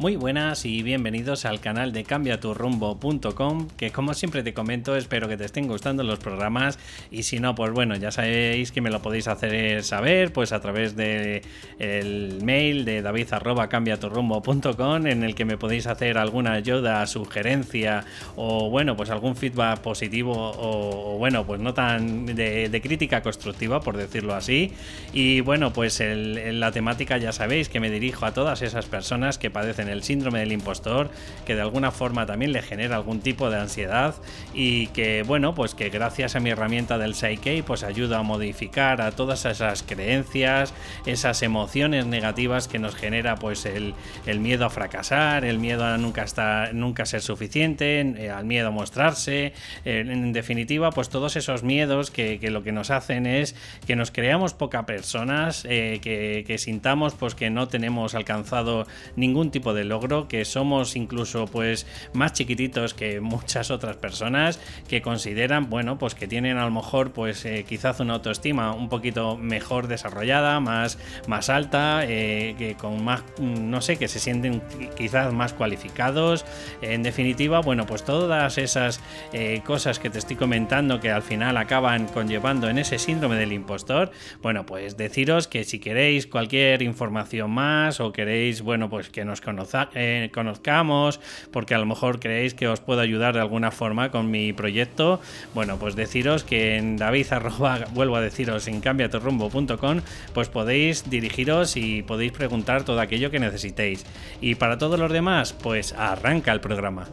Muy buenas y bienvenidos al canal de cambiaturrumbo.com, que como siempre te comento, espero que te estén gustando los programas y si no, pues bueno, ya sabéis que me lo podéis hacer saber pues a través de el mail de david@cambiaturrumbo.com en el que me podéis hacer alguna ayuda, sugerencia o bueno, pues algún feedback positivo o, bueno, pues no tan de, crítica constructiva, por decirlo así. Y bueno, pues en la temática ya sabéis que me dirijo a todas esas personas que padecen el síndrome del impostor, que de alguna forma también le genera algún tipo de ansiedad y que, bueno, pues que gracias a mi herramienta del Psyche, pues ayuda a modificar a todas esas creencias, esas emociones negativas que nos genera pues el, miedo a fracasar, el miedo a nunca estar, nunca ser suficiente, eh, al miedo a mostrarse, en definitiva, pues todos esos miedos que, lo que nos hacen es que nos creamos poca personas, eh, que, que sintamos pues que no tenemos alcanzado ningún tipo de logro, que somos incluso pues más chiquititos que muchas otras personas que consideran, bueno, pues que tienen a lo mejor pues eh, quizás una autoestima un poquito mejor desarrollada, más, más alta, eh, que con más, no sé, que se sienten quizás más cualificados. En definitiva, bueno, pues todas esas eh, cosas que te estoy comentando que al final acaban conllevando en ese síndrome del impostor, bueno, pues deciros que si queréis cualquier información más o queréis, bueno, pues que nos conozcamos eh, conozcamos, porque a lo mejor creéis que os puedo ayudar de alguna forma con mi proyecto, bueno, pues deciros que en David vuelvo a deciros en cambiatorrumbo.com, pues podéis dirigiros y podéis preguntar todo aquello que necesitéis. Y para todos los demás, pues arranca el programa.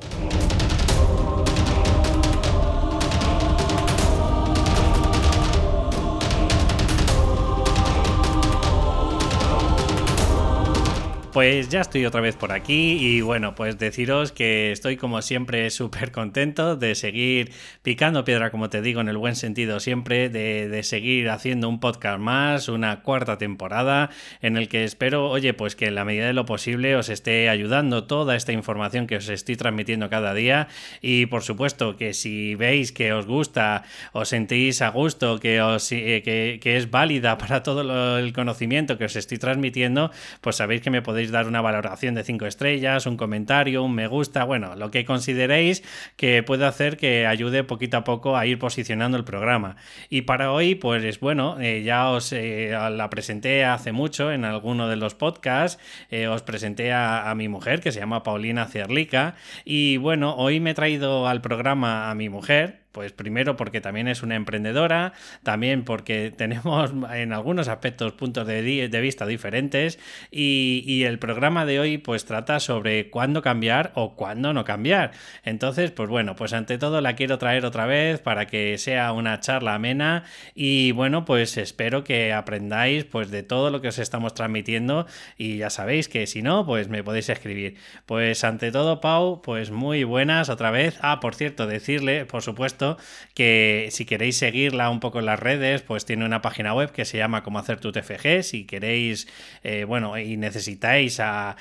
Pues ya estoy otra vez por aquí y bueno, pues deciros que estoy como siempre súper contento de seguir picando piedra, como te digo, en el buen sentido siempre, de, seguir haciendo un podcast más, una cuarta temporada, en el que espero, oye, pues que en la medida de lo posible os esté ayudando toda esta información que os estoy transmitiendo cada día. Y por supuesto que si veis que os gusta, os sentís a gusto, que, os, eh, que es válida para todo el conocimiento que os estoy transmitiendo, pues sabéis que me podéis dar una valoración de 5 estrellas, un comentario, un me gusta, bueno, lo que consideréis que puede hacer que ayude poquito a poco a ir posicionando el programa. Y para hoy, pues bueno, eh, ya os eh, la presenté hace mucho en alguno de los podcasts, eh, os presenté a, a, mi mujer que se llama Paulina Cerlica y bueno, hoy me he traído al programa a mi mujer pues primero porque también es una emprendedora, también porque tenemos en algunos aspectos puntos de, vista diferentes y, el programa de hoy pues trata sobre cuándo cambiar o cuándo no cambiar. Entonces, pues bueno, pues ante todo la quiero traer otra vez para que sea una charla amena y bueno, pues espero que aprendáis pues de todo lo que os estamos transmitiendo y ya sabéis que si no, pues me podéis escribir. Pues ante todo, Pau, pues muy buenas otra vez. Ah, por cierto, decirle, por supuesto, que si queréis seguirla un poco en las redes, pues tiene una página web que se llama Cómo hacer tu TFG. Si queréis, eh, bueno, y necesitáis a,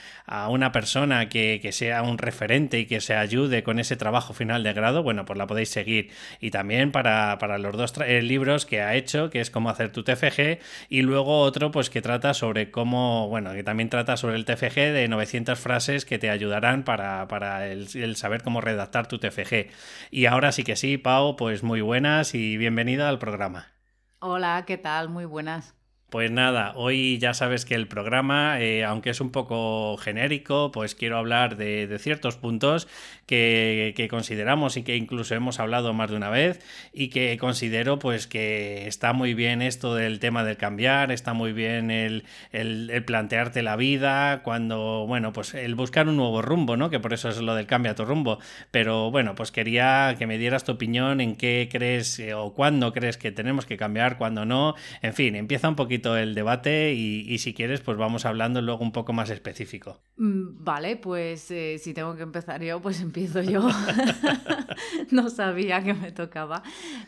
una persona que, sea un referente y que se ayude con ese trabajo final de grado, bueno, pues la podéis seguir. Y también para, los dos eh, libros que ha hecho, que es Cómo hacer tu TFG, y luego otro, pues que trata sobre cómo, bueno, que también trata sobre el TFG de 900 frases que te ayudarán para, el, el saber cómo redactar tu TFG. Y ahora sí que sí, Pau, pues muy buenas y bienvenida al programa. Hola, ¿qué tal? Muy buenas. Pues nada, hoy ya sabes que el programa, eh, aunque es un poco genérico, pues quiero hablar de, ciertos puntos que, consideramos y que incluso hemos hablado más de una vez y que considero pues que está muy bien esto del tema del cambiar, está muy bien el, plantearte la vida, cuando, bueno, pues el buscar un nuevo rumbo, ¿no? Que por eso es lo del cambia tu rumbo. Pero bueno, pues quería que me dieras tu opinión en qué crees eh, o cuándo crees que tenemos que cambiar, cuándo no. En fin, empieza un poquito el debate y, si quieres, pues vamos hablando luego un poco más específico. Mm, vale, pues eh, si tengo que empezar yo, pues empiezo yo. no sabía que me tocaba.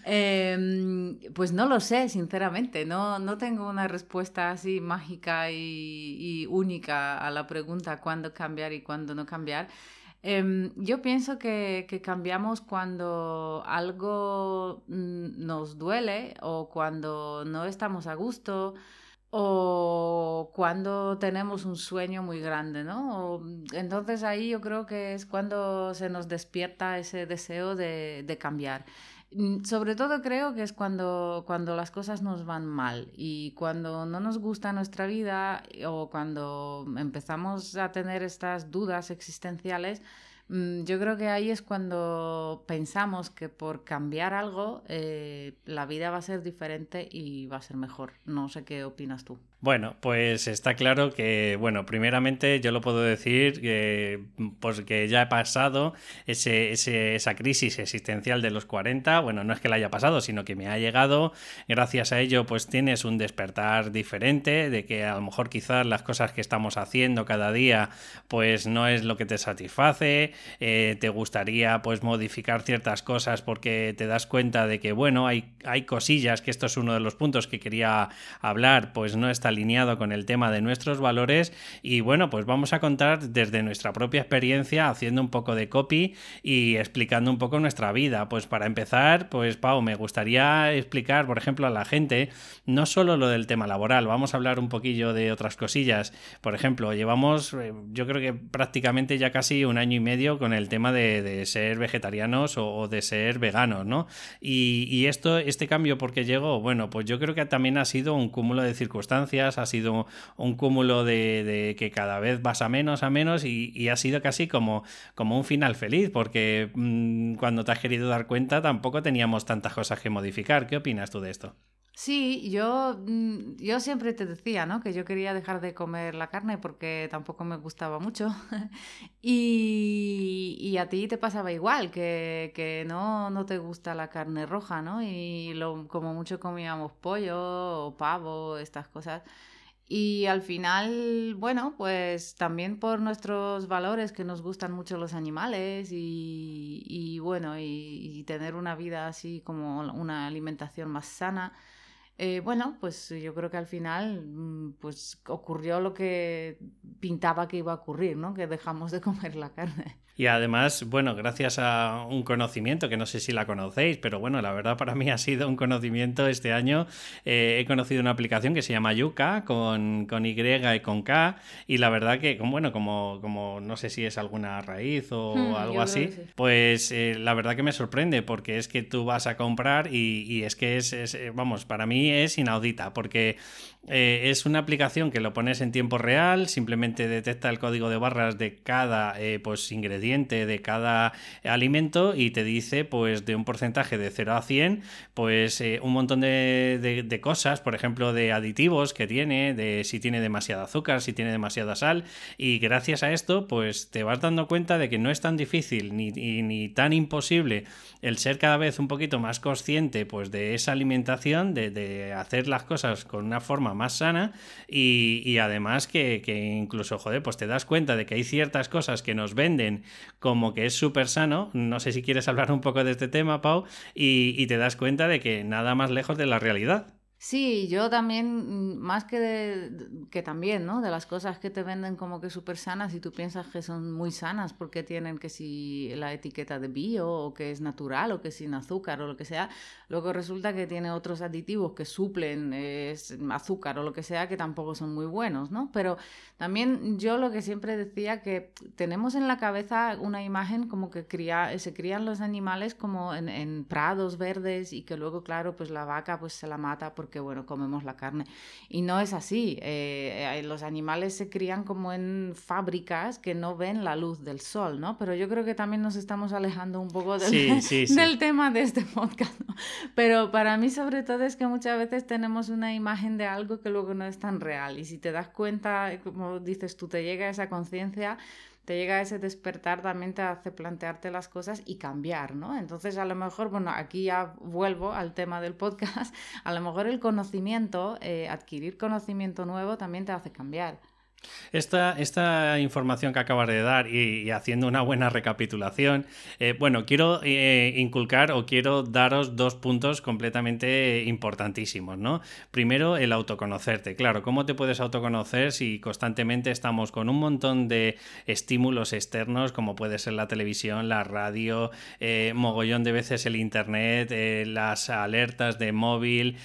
Em, pues no lo sé, sinceramente. No, no tengo una respuesta así mágica y, única a la pregunta cuándo cambiar y cuándo no cambiar. Em, yo pienso que, cambiamos cuando algo mm, nos duele o cuando no estamos a gusto o cuando tenemos un sueño muy grande, ¿no? entonces ahí yo creo que es cuando se nos despierta ese deseo de, de cambiar. Mm, sobre todo creo que es cuando, cuando las cosas nos van mal y cuando no nos gusta nuestra vida o cuando empezamos a tener estas dudas existenciales, mm, yo creo que ahí es cuando pensamos que por cambiar algo eh, la vida va a ser diferente y va a ser mejor. No sé qué opinas tú. Bueno, pues está claro que, bueno, primeramente yo lo puedo decir que, pues que ya he pasado ese, esa crisis existencial de los 40, bueno, no es que la haya pasado, sino que me ha llegado, gracias a ello pues tienes un despertar diferente, de que a lo mejor quizás las cosas que estamos haciendo cada día pues no es lo que te satisface, eh, te gustaría pues modificar ciertas cosas porque te das cuenta de que, bueno, hay, hay cosillas, que esto es uno de los puntos que quería hablar, pues no está alineado con el tema de nuestros valores y bueno, pues vamos a contar desde nuestra propia experiencia haciendo un poco de copy y explicando un poco nuestra vida. Pues para empezar, pues Pau, me gustaría explicar, por ejemplo, a la gente no solo lo del tema laboral, vamos a hablar un poquillo de otras cosillas. Por ejemplo, llevamos eh, yo creo que prácticamente ya casi un año y medio con el tema de, ser vegetarianos o, de ser veganos, ¿no? Y, y esto, este cambio, porque llegó? Bueno, pues yo creo que también ha sido un cúmulo de circunstancias ha sido un cúmulo de, que cada vez vas a menos, a menos y, ha sido casi como, como un final feliz, porque mm, cuando te has querido dar cuenta tampoco teníamos tantas cosas que modificar. ¿Qué opinas tú de esto? Sí, yo, mm, yo siempre te decía, ¿no? Que yo quería dejar de comer la carne porque tampoco me gustaba mucho. y, y, a ti te pasaba igual, que, que, no, no te gusta la carne roja, ¿no? Y como mucho comíamos pollo o pavo, estas cosas. Y al final, bueno, pues también por nuestros valores que nos gustan mucho los animales y, y bueno, y tener una vida así como una alimentación más sana eh, bueno, pues yo creo que al final mm, pues ocurrió lo que pintaba que iba a ocurrir, ¿no? Que dejamos de comer la carne. Y además, bueno, gracias a un conocimiento que no sé si la conocéis, pero bueno, la verdad para mí ha sido un conocimiento este año. Eh, he conocido una aplicación que se llama Yuka con, con, Y y con K. Y la verdad que, bueno, como, como no sé si es alguna raíz o hmm, algo así, pues eh, la verdad que me sorprende porque es que tú vas a comprar y, y es que es, es, vamos, para mí es inaudita porque eh, es una aplicación que lo pones en tiempo real, simplemente detecta el código de barras de cada pues, ingrediente de cada alimento y te dice pues de un porcentaje de 0 a 100 pues eh, un montón de, cosas, por ejemplo de aditivos que tiene, de si tiene demasiada azúcar, si tiene demasiada sal y gracias a esto pues te vas dando cuenta de que no es tan difícil ni, ni, tan imposible el ser cada vez un poquito más consciente pues de esa alimentación, de, hacer las cosas con una forma más sana y, además que, que incluso joder pues te das cuenta de que hay ciertas cosas que nos venden como que es súper sano. No sé si quieres hablar un poco de este tema, Pau, y, y te das cuenta de que nada más lejos de la realidad. Sí, yo también, mm, más que, de, que también, ¿no? De las cosas que te venden como que súper sanas y tú piensas que son muy sanas porque tienen que si la etiqueta de bio o que es natural o que es sin azúcar o lo que sea, luego resulta que tiene otros aditivos que suplen azúcar o lo que sea que tampoco son muy buenos, ¿no? Pero también yo lo que siempre decía que tenemos en la cabeza una imagen como que cría, se crían los animales como en, en prados verdes y que luego, claro, pues la vaca pues se la mata por porque, bueno, comemos la carne. Y no es así. Eh, eh, los animales se crían como en fábricas que no ven la luz del sol, ¿no? Pero yo creo que también nos estamos alejando un poco del, del tema de este podcast. Pero para mí, sobre todo, es que muchas veces tenemos una imagen de algo que luego no es tan real. Y si te das cuenta, como dices tú, te llega esa conciencia te llega ese despertar, también te hace plantearte las cosas y cambiar, ¿no? Entonces, a lo mejor, bueno, aquí ya vuelvo al tema del podcast, a lo mejor el conocimiento, eh, adquirir conocimiento nuevo también te hace cambiar. Esta, esta, información que acabas de dar y, haciendo una buena recapitulación, eh, bueno, quiero eh, inculcar o quiero daros dos puntos completamente importantísimos, ¿no? Primero, el autoconocerte. Claro, ¿cómo te puedes autoconocer si constantemente estamos con un montón de estímulos externos, como puede ser la televisión, la radio, eh, mogollón de veces el internet, las alertas de móvil,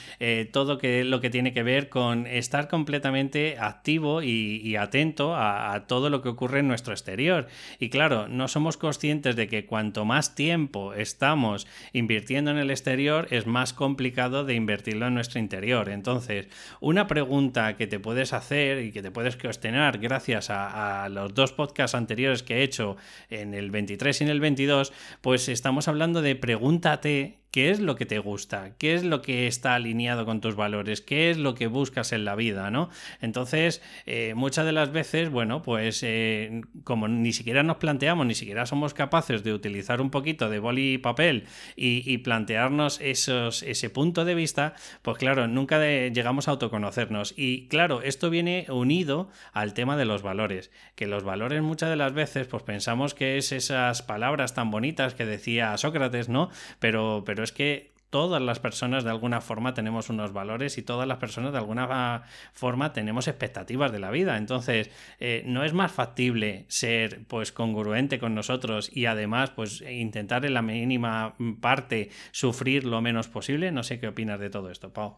todo que, lo que tiene que ver con estar completamente activo y y atento a, todo lo que ocurre en nuestro exterior. Y claro, no somos conscientes de que cuanto más tiempo estamos invirtiendo en el exterior, es más complicado de invertirlo en nuestro interior. Entonces, una pregunta que te puedes hacer y que te puedes cuestionar gracias a, a los dos podcasts anteriores que he hecho en el 23 y en el 22, pues estamos hablando de pregúntate qué es lo que te gusta, qué es lo que está alineado con tus valores, qué es lo que buscas en la vida, ¿no? Entonces, eh, muchas de las veces, bueno, pues eh, como ni siquiera nos planteamos, ni siquiera somos capaces de utilizar un poquito de boli y papel y, plantearnos esos, ese punto de vista, pues claro, nunca llegamos a autoconocernos. Y claro, esto viene unido al tema de los valores, que los valores muchas de las veces, pues pensamos que es esas palabras tan bonitas que decía Sócrates, ¿no? Pero, pero es que todas las personas de alguna forma tenemos unos valores y todas las personas de alguna forma tenemos expectativas de la vida. Entonces, eh, no es más factible ser pues congruente con nosotros y además pues intentar en la mínima parte sufrir lo menos posible. No sé qué opinas de todo esto, Pau.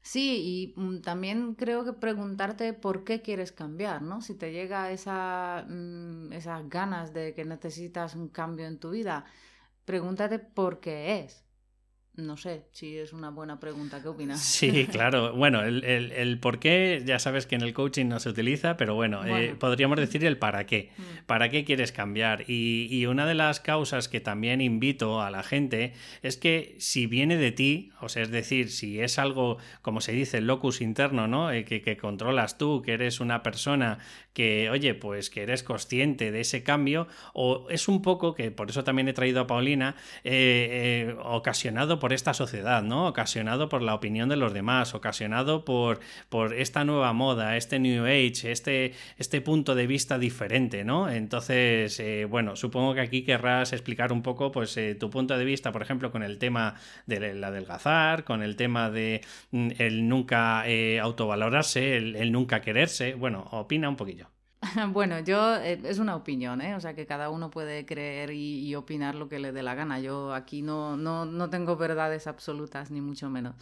Sí, y mm, también creo que preguntarte por qué quieres cambiar, ¿no? Si te llega esa, mm, esas ganas de que necesitas un cambio en tu vida, pregúntate por qué es. No sé si es una buena pregunta. ¿Qué opinas? Sí, claro. Bueno, el, el, por qué ya sabes que en el coaching no se utiliza, pero bueno, eh, podríamos decir el para qué. Mm. ¿Para qué quieres cambiar? Y, y, una de las causas que también invito a la gente es que si viene de ti, o sea, es decir, si es algo, como se dice, el locus interno, ¿no? Eh, que, que controlas tú, que eres una persona que, oye, pues que eres consciente de ese cambio, o es un poco, que por eso también he traído a Paulina, eh, ocasionado por esta sociedad, ¿no? Ocasionado por la opinión de los demás, ocasionado por, por esta nueva moda, este New Age, este, este punto de vista diferente, ¿no? Entonces, eh, bueno, supongo que aquí querrás explicar un poco, pues, eh, tu punto de vista, por ejemplo, con el tema de la adelgazar, con el tema de mm, el nunca eh, autovalorarse, el, nunca quererse. Bueno, opina un poquillo. Bueno, yo eh, es una opinión, ¿eh? O sea que cada uno puede creer y, opinar lo que le dé la gana. Yo aquí no, no, no tengo verdades absolutas, ni mucho menos.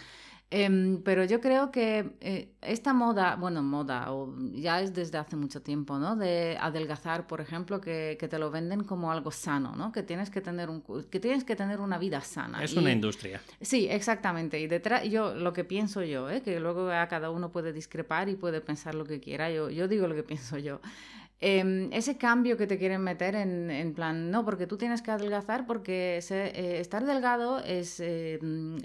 Em, pero yo creo que eh, esta moda, bueno, moda, o ya es desde hace mucho tiempo, ¿no? De adelgazar, por ejemplo, que, que, te lo venden como algo sano, ¿no? Que tienes que tener, un, que tienes que tener una vida sana. Es una industria. Sí, exactamente. Y detrás, yo, lo que pienso yo, ¿eh? que luego a cada uno puede discrepar y puede pensar lo que quiera, yo, yo digo lo que pienso yo. Em, ese cambio que te quieren meter en, en, plan, no, porque tú tienes que adelgazar porque eh, estar delgado es em,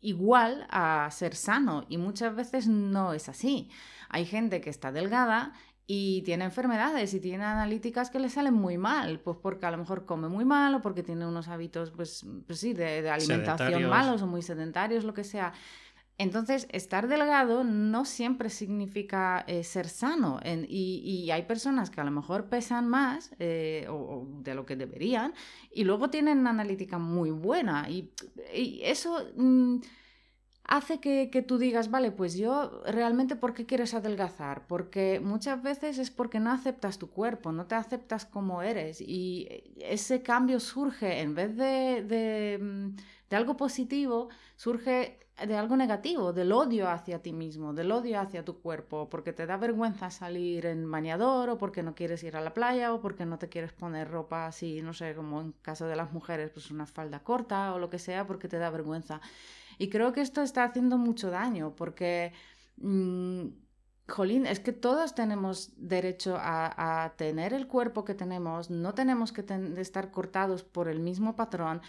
igual a ser sano y muchas veces no es así. Hay gente que está delgada y tiene enfermedades y tiene analíticas que le salen muy mal, pues porque a lo mejor come muy mal o porque tiene unos hábitos, pues, pues sí, de, de alimentación malos o muy sedentarios, lo que sea. Entonces, estar delgado no siempre significa eh, ser sano y, hay personas que a lo mejor pesan más eh, o, de lo que deberían y luego tienen una analítica muy buena y, eso mm, hace que, tú digas, vale, pues yo realmente ¿por qué quieres adelgazar? Porque muchas veces es porque no aceptas tu cuerpo, no te aceptas como eres y ese cambio surge en vez de, de, mm, de algo positivo, surge de algo negativo, del odio hacia ti mismo, del odio hacia tu cuerpo, porque te da vergüenza salir en bañador o porque no quieres ir a la playa o porque no te quieres poner ropa así, no sé, como en caso de las mujeres, pues una falda corta o lo que sea, porque te da vergüenza. Y creo que esto está haciendo mucho daño porque... Mmm, Jolín, es que todos tenemos derecho a, tener el cuerpo que tenemos, no tenemos que estar cortados por el mismo patrón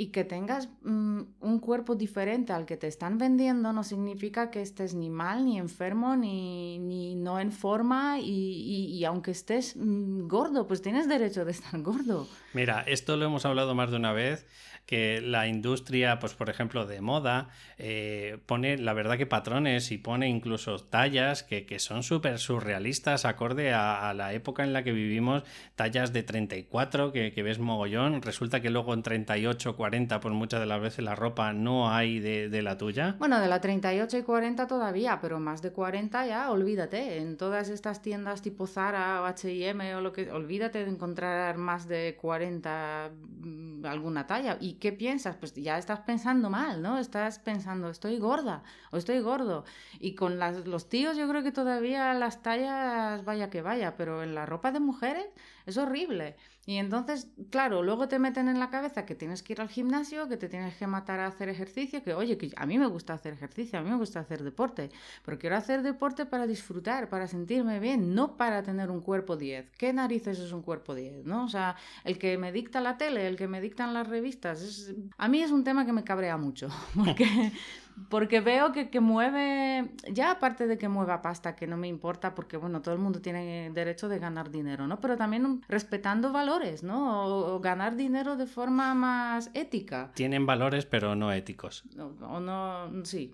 y que tengas mm, un cuerpo diferente al que te están vendiendo no significa que estés ni mal, ni enfermo, ni, ni no en forma y, y, aunque estés mm, gordo, pues tienes derecho de estar gordo. Mira, esto lo hemos hablado más de una vez que la industria, pues por ejemplo, de moda, eh, pone, la verdad que patrones y pone incluso tallas que, son súper surrealistas, acorde a, la época en la que vivimos, tallas de 34 que, que, ves mogollón, resulta que luego en 38, 40, pues muchas de las veces la ropa no hay de, de la tuya. Bueno, de la 38 y 40 todavía, pero más de 40 ya, olvídate, en todas estas tiendas tipo Zara o H&M o lo que, olvídate de encontrar más de 40 mm, alguna talla. ¿Y qué piensas? Pues ya estás pensando mal, ¿no? Estás pensando, estoy gorda o estoy gordo. Y con las, los tíos yo creo que todavía las tallas vaya que vaya, pero en la ropa de mujeres es horrible. Y entonces, claro, luego te meten en la cabeza que tienes que ir al gimnasio, que te tienes que matar a hacer ejercicio, que oye, que a mí me gusta hacer ejercicio, a mí me gusta hacer deporte, pero quiero hacer deporte para disfrutar, para sentirme bien, no para tener un cuerpo 10. ¿Qué narices es un cuerpo 10? ¿no? O sea, el que me dicta la tele, el que me dictan las revistas, es... a mí es un tema que me cabrea mucho, porque porque veo que, que, mueve, ya aparte de que mueva pasta, que no me importa, porque bueno, todo el mundo tiene derecho de ganar dinero, ¿no? Pero también respetando valores, ¿no? O, ganar dinero de forma más ética. Tienen valores, pero no éticos. O no, sí.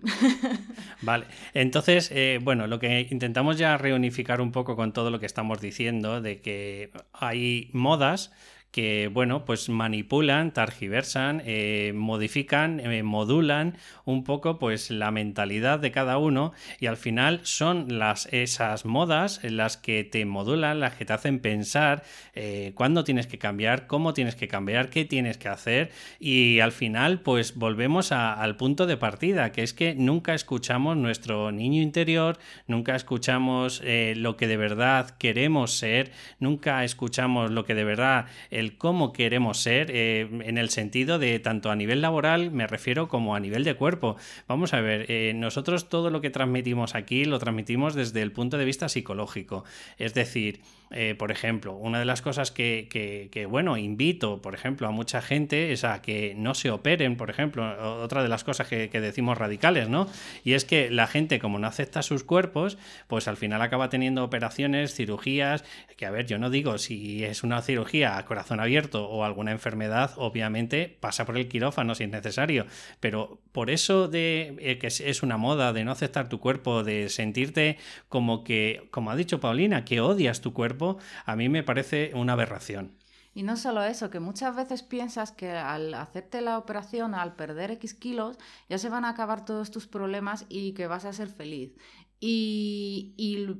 vale, entonces, eh, bueno, lo que intentamos ya reunificar un poco con todo lo que estamos diciendo, de que hay modas que, bueno, pues manipulan, targiversan, eh, modifican, eh, modulan un poco pues la mentalidad de cada uno y al final son las, esas modas las que te modulan, las que te hacen pensar eh, cuándo tienes que cambiar, cómo tienes que cambiar, qué tienes que hacer y al final pues volvemos al punto de partida, que es que nunca escuchamos nuestro niño interior, nunca escuchamos lo que de verdad queremos ser, nunca escuchamos lo que de verdad cómo queremos ser eh, en el sentido de tanto a nivel laboral, me refiero, como a nivel de cuerpo. Vamos a ver, eh, nosotros todo lo que transmitimos aquí lo transmitimos desde el punto de vista psicológico. Es decir, eh, por ejemplo, una de las cosas que, bueno, invito, por ejemplo, a mucha gente es a que no se operen, por ejemplo, otra de las cosas que, decimos radicales, ¿no? Y es que la gente, como no acepta sus cuerpos, pues al final acaba teniendo operaciones, cirugías, que a ver, yo no digo si es una cirugía a corazón abierto o alguna enfermedad, obviamente pasa por el quirófano si es necesario, pero por eso de eh, que es una moda de no aceptar tu cuerpo, de sentirte como que, como ha dicho Paulina, que odias tu cuerpo, a mí me parece una aberración. Y no solo eso, que muchas veces piensas que al hacerte la operación, al perder X kilos, ya se van a acabar todos tus problemas y que vas a ser feliz. Y,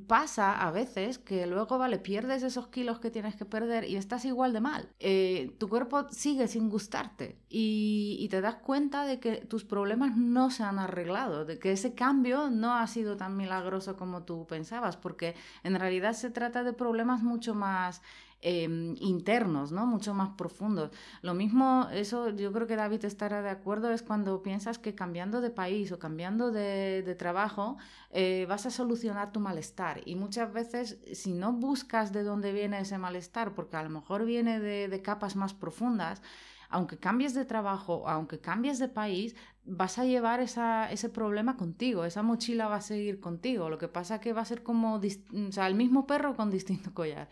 pasa a veces que luego, vale, pierdes esos kilos que tienes que perder y estás igual de mal. Eh, tu cuerpo sigue sin gustarte y, y, te das cuenta de que tus problemas no se han arreglado, de que ese cambio no ha sido tan milagroso como tú pensabas, porque en realidad se trata de problemas mucho más Em, internos, ¿no? Mucho más profundos. Lo mismo, eso yo creo que David estará de acuerdo, es cuando piensas que cambiando de país o cambiando de, trabajo eh, vas a solucionar tu malestar. Y muchas veces, si no buscas de dónde viene ese malestar, porque a lo mejor viene de, de capas más profundas, aunque cambies de trabajo, aunque cambies de país, vas a llevar esa, ese problema contigo, esa mochila va a seguir contigo. Lo que pasa es que va a ser como o sea, el mismo perro con distinto collar.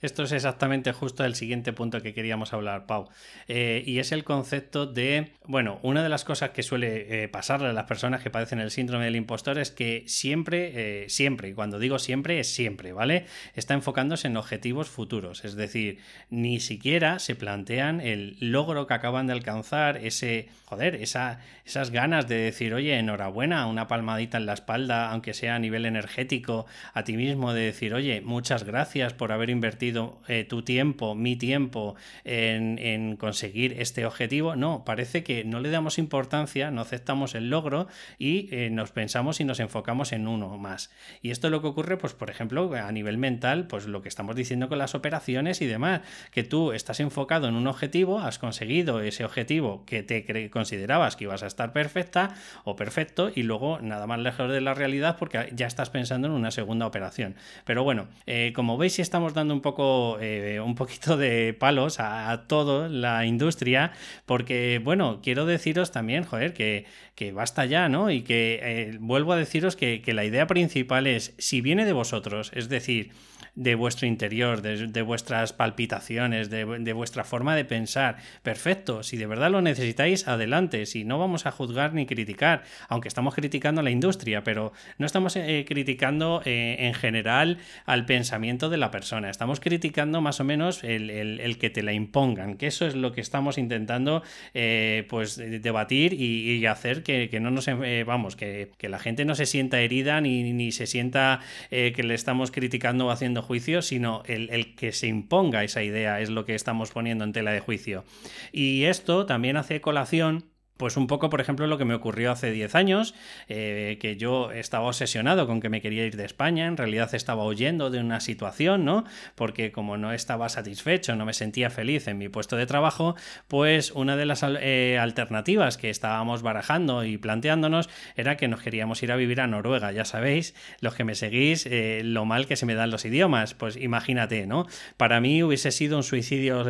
Esto es exactamente justo el siguiente punto que queríamos hablar, Pau. Eh, y es el concepto de, bueno, una de las cosas que suele eh, pasarle a las personas que padecen el síndrome del impostor es que siempre, eh, siempre, y cuando digo siempre es siempre, ¿vale? Está enfocándose en objetivos futuros, es decir, ni siquiera se plantean el logro que acaban de alcanzar, ese, joder, esa esas ganas de decir, oye, enhorabuena, una palmadita en la espalda, aunque sea a nivel energético, a ti mismo, de decir, oye, muchas gracias por haber invertido eh, tu tiempo, mi tiempo, en, conseguir este objetivo. No, parece que no le damos importancia, no aceptamos el logro y eh, nos pensamos y nos enfocamos en uno más. Y esto es lo que ocurre, pues, por ejemplo, a nivel mental, pues lo que estamos diciendo con las operaciones y demás, que tú estás enfocado en un objetivo, has conseguido ese objetivo que te considerabas que ibas a estar perfecta o perfecto y luego nada más lejos de la realidad porque ya estás pensando en una segunda operación. Pero bueno, eh, como veis, si estamos dando un poco, eh, un poquito de palos a, toda la industria porque, bueno, quiero deciros también, joder, que, que basta ya, ¿no? Y que eh, vuelvo a deciros que la idea principal es, si viene de vosotros, es decir, de vuestro interior, de, vuestras palpitaciones, de, vuestra forma de pensar. Perfecto, si de verdad lo necesitáis, adelante. Si no vamos a juzgar ni criticar, aunque estamos criticando a la industria, pero no estamos eh, criticando eh, en general al pensamiento de la persona. Estamos criticando más o menos el, que te la impongan, que eso es lo que estamos intentando eh, pues debatir y, hacer que, no nos vamos, que, la gente no se sienta herida ni, ni se sienta que le estamos criticando o haciendo juicio, sino el, que se imponga esa idea es lo que estamos poniendo en tela de juicio. Y esto también hace colación pues un poco, por ejemplo, lo que me ocurrió hace 10 años, eh, que yo estaba obsesionado con que me quería ir de España, en realidad estaba huyendo de una situación, ¿no? Porque como no estaba satisfecho, no me sentía feliz en mi puesto de trabajo, pues una de las eh, alternativas que estábamos barajando y planteándonos era que nos queríamos ir a vivir a Noruega. Ya sabéis, los que me seguís, eh, lo mal que se me dan los idiomas, pues imagínate, ¿no? Para mí hubiese sido un suicidio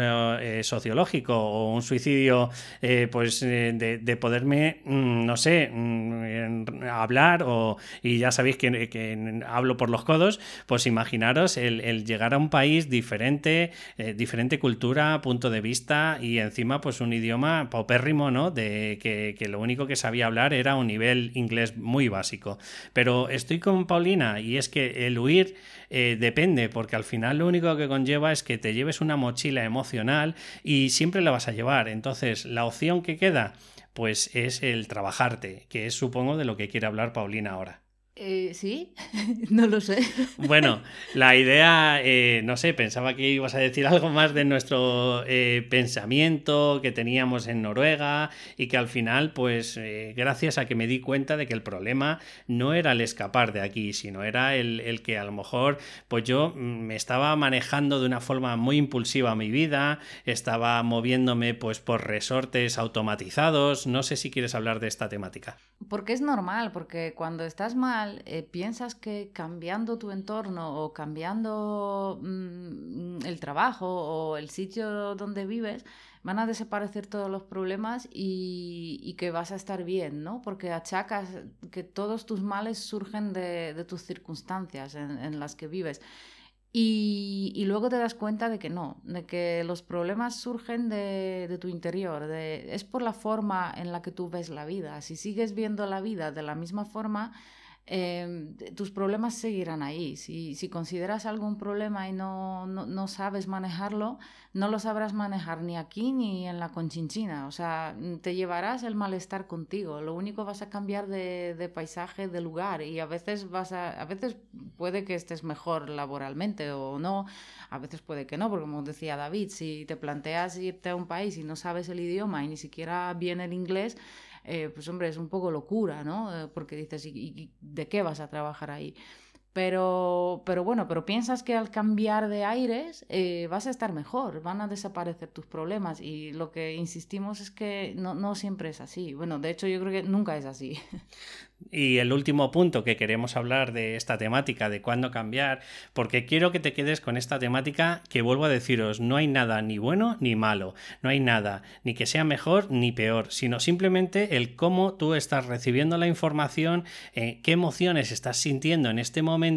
sociológico o un suicidio, pues, de de, poderme, mm, no sé, mm, hablar o, y ya sabéis que, hablo por los codos, pues imaginaros el, llegar a un país diferente, eh, diferente cultura, punto de vista y encima pues un idioma paupérrimo, ¿no? De que, que lo único que sabía hablar era un nivel inglés muy básico. Pero estoy con Paulina y es que el huir eh, depende, porque al final lo único que conlleva es que te lleves una mochila emocional y siempre la vas a llevar. Entonces, la opción que queda, pues es el trabajarte, que es supongo de lo que quiere hablar Paulina ahora. Eh, sí, no lo sé. Bueno, la idea, eh, no sé, pensaba que ibas a decir algo más de nuestro eh, pensamiento que teníamos en Noruega y que al final, pues gracias a que me di cuenta de que el problema no era el escapar de aquí, sino era el, el, que a lo mejor, pues yo mm, me estaba manejando de una forma muy impulsiva mi vida, estaba moviéndome pues por resortes automatizados, no sé si quieres hablar de esta temática. Porque es normal, porque cuando estás mal, eh, piensas que cambiando tu entorno o cambiando mm, el trabajo o el sitio donde vives, van a desaparecer todos los problemas y, que vas a estar bien, ¿no? Porque achacas que todos tus males surgen de, tus circunstancias en, las que vives. Y, luego te das cuenta de que no, de que los problemas surgen de, tu interior, es por la forma en la que tú ves la vida. Si sigues viendo la vida de la misma forma, Em, tus problemas seguirán ahí. Si, si consideras algún problema y no, no, no, sabes manejarlo, no lo sabrás manejar ni aquí ni en la conchinchina. O sea, te llevarás el malestar contigo. Lo único vas a cambiar de, de paisaje, de lugar y a veces vas a, a veces puede que estés mejor laboralmente o no. A veces puede que no, porque como decía David, si te planteas irte a un país y no sabes el idioma y ni siquiera bien el inglés, eh, pues hombre, es un poco locura, ¿no? Eh, porque dices, ¿y, de qué vas a trabajar ahí? Pero, pero bueno, pero piensas que al cambiar de aires eh, vas a estar mejor, van a desaparecer tus problemas y lo que insistimos es que no, siempre es así. Bueno, de hecho yo creo que nunca es así. Y el último punto que queremos hablar de esta temática, de cuándo cambiar, porque quiero que te quedes con esta temática que vuelvo a deciros, no hay nada ni bueno ni malo, no hay nada ni que sea mejor ni peor, sino simplemente el cómo tú estás recibiendo la información, eh, qué emociones estás sintiendo en este momento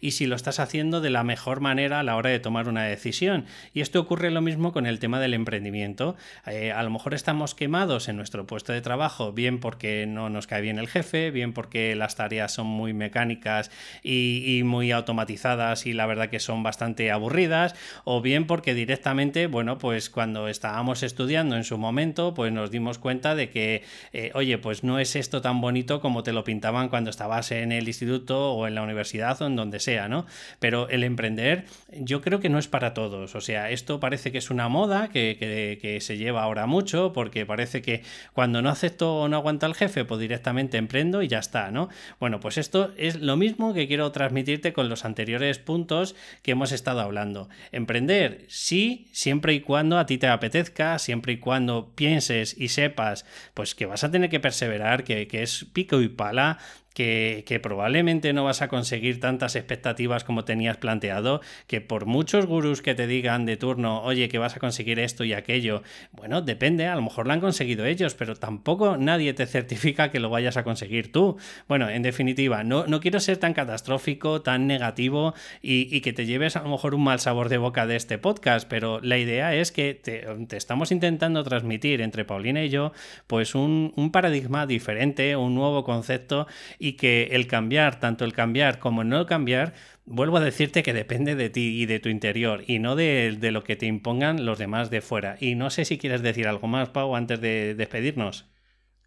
y si lo estás haciendo de la mejor manera a la hora de tomar una decisión. Y esto ocurre lo mismo con el tema del emprendimiento. Eh, a lo mejor estamos quemados en nuestro puesto de trabajo, bien porque no nos cae bien el jefe, bien porque las tareas son muy mecánicas y, muy automatizadas y la verdad que son bastante aburridas, o bien porque directamente, bueno, pues cuando estábamos estudiando en su momento, pues nos dimos cuenta de que, eh, oye, pues no es esto tan bonito como te lo pintaban cuando estabas en el instituto o en la universidad en donde sea, ¿no? Pero el emprender yo creo que no es para todos. O sea, esto parece que es una moda que, que, se lleva ahora mucho porque parece que cuando no acepto o no aguanta el jefe, pues directamente emprendo y ya está, ¿no? Bueno, pues esto es lo mismo que quiero transmitirte con los anteriores puntos que hemos estado hablando. Emprender, sí, siempre y cuando a ti te apetezca, siempre y cuando pienses y sepas, pues que vas a tener que perseverar, que, que es pico y pala, que, probablemente no vas a conseguir tantas expectativas como tenías planteado, que por muchos gurús que te digan de turno, oye, que vas a conseguir esto y aquello, bueno, depende, a lo mejor lo han conseguido ellos, pero tampoco nadie te certifica que lo vayas a conseguir tú. Bueno, en definitiva, no, no quiero ser tan catastrófico, tan negativo y, que te lleves a lo mejor un mal sabor de boca de este podcast, pero la idea es que te, estamos intentando transmitir entre Paulina y yo, pues un, un paradigma diferente, un nuevo concepto y que el cambiar, tanto el cambiar como el no cambiar, vuelvo a decirte que depende de ti y de tu interior y no de, lo que te impongan los demás de fuera. Y no sé si quieres decir algo más, Pau, antes de despedirnos.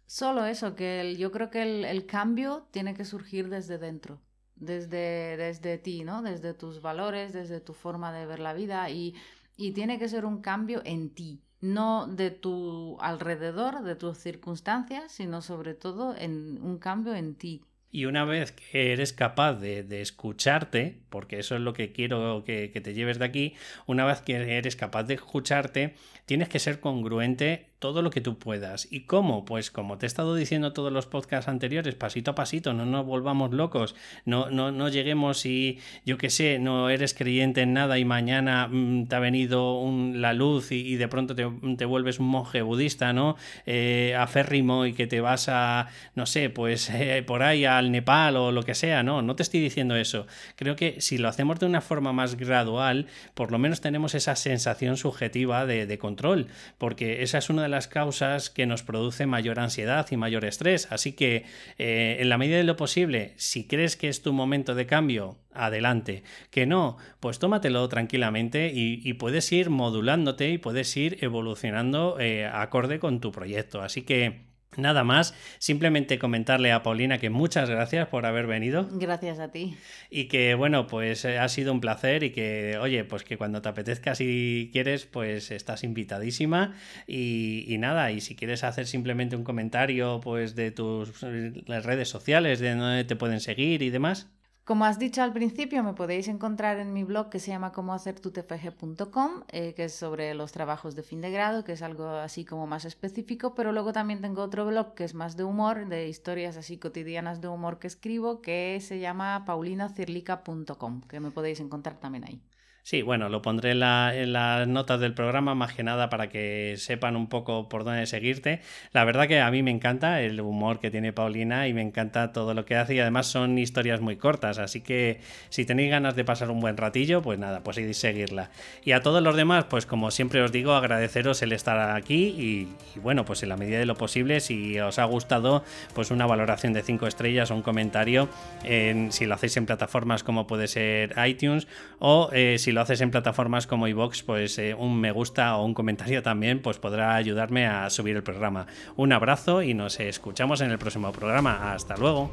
Solo eso, que yo creo que el, cambio tiene que surgir desde dentro, desde, desde ti, ¿no? Desde tus valores, desde tu forma de ver la vida y, y tiene que ser un cambio en ti, no de tu alrededor, de tus circunstancias, sino sobre todo en un cambio en ti. Y una vez que eres capaz de, escucharte, porque eso es lo que quiero que, que, te lleves de aquí, una vez que eres capaz de escucharte, tienes que ser congruente todo lo que tú puedas. ¿Y cómo? Pues como te he estado diciendo todos los podcasts anteriores, pasito a pasito, no nos volvamos locos, no, no, no lleguemos y yo qué sé, no eres creyente en nada y mañana mm, te ha venido la luz y, de pronto te, vuelves un monje budista, ¿no? Eh, aférrimo y que te vas a, no sé, pues eh, por ahí al Nepal o lo que sea, no, no te estoy diciendo eso. Creo que si lo hacemos de una forma más gradual, por lo menos tenemos esa sensación subjetiva de, de control, porque esa es una las causas que nos produce mayor ansiedad y mayor estrés. Así que, eh, en la medida de lo posible, si crees que es tu momento de cambio, adelante. Que no, pues tómatelo tranquilamente y, puedes ir modulándote y puedes ir evolucionando eh, acorde con tu proyecto. Así que Nada más, simplemente comentarle a Paulina que muchas gracias por haber venido. Gracias a ti. Y que bueno, pues eh, ha sido un placer y que, oye, pues que cuando te apetezca si quieres, pues estás invitadísima y, y nada, y si quieres hacer simplemente un comentario pues de tus eh, redes sociales, de dónde te pueden seguir y demás. Como has dicho al principio, me podéis encontrar en mi blog que se llama comohacertutfg.com, eh, que es sobre los trabajos de fin de grado, que es algo así como más específico, pero luego también tengo otro blog que es más de humor, de historias así cotidianas de humor que escribo, que se llama paulinacirlica.com, que me podéis encontrar también ahí. Sí, bueno, lo pondré en, las notas del programa, más que nada para que sepan un poco por dónde seguirte. La verdad que a mí me encanta el humor que tiene Paulina y me encanta todo lo que hace y además son historias muy cortas, así que si tenéis ganas de pasar un buen ratillo, pues nada, pues seguirla. Y a todos los demás, pues como siempre os digo, agradeceros el estar aquí y, bueno, pues en la medida de lo posible, si os ha gustado, pues una valoración de 5 estrellas o un comentario, en, si lo hacéis en plataformas como puede ser iTunes o eh, si lo haces en plataformas como iVox, pues eh, un me gusta o un comentario también pues podrá ayudarme a subir el programa. Un abrazo y nos escuchamos en el próximo programa. Hasta luego.